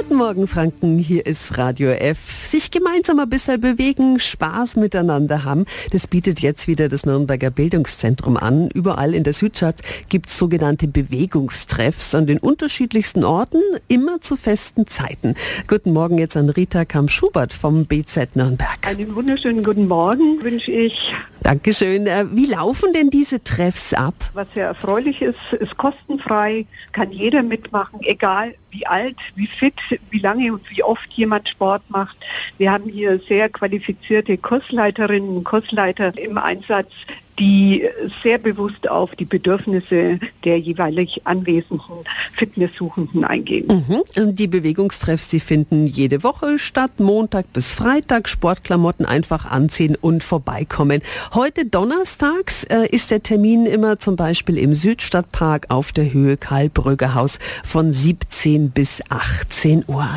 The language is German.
Guten Morgen, Franken. Hier ist Radio F. Sich gemeinsam ein bisschen bewegen, Spaß miteinander haben. Das bietet jetzt wieder das Nürnberger Bildungszentrum an. Überall in der Südstadt gibt es sogenannte Bewegungstreffs an den unterschiedlichsten Orten, immer zu festen Zeiten. Guten Morgen jetzt an Rita Kamp-Schubert vom BZ Nürnberg. Einen wunderschönen guten Morgen wünsche ich. Dankeschön. Äh, wie laufen denn diese Treffs ab? Was sehr erfreulich ist, ist kostenfrei, kann jeder mitmachen, egal wie alt, wie fit, wie lange und wie oft jemand Sport macht. Wir haben hier sehr qualifizierte Kursleiterinnen und Kursleiter im Einsatz, die sehr bewusst auf die Bedürfnisse der jeweilig anwesenden Fitnesssuchenden eingehen. Mhm. Die Bewegungstreffs, die finden jede Woche statt, Montag bis Freitag. Sportklamotten einfach anziehen und vorbeikommen. Heute donnerstags äh, ist der Termin immer zum Beispiel im Südstadtpark auf der Höhe Karl-Brügger Haus von 17 bis 18 Uhr.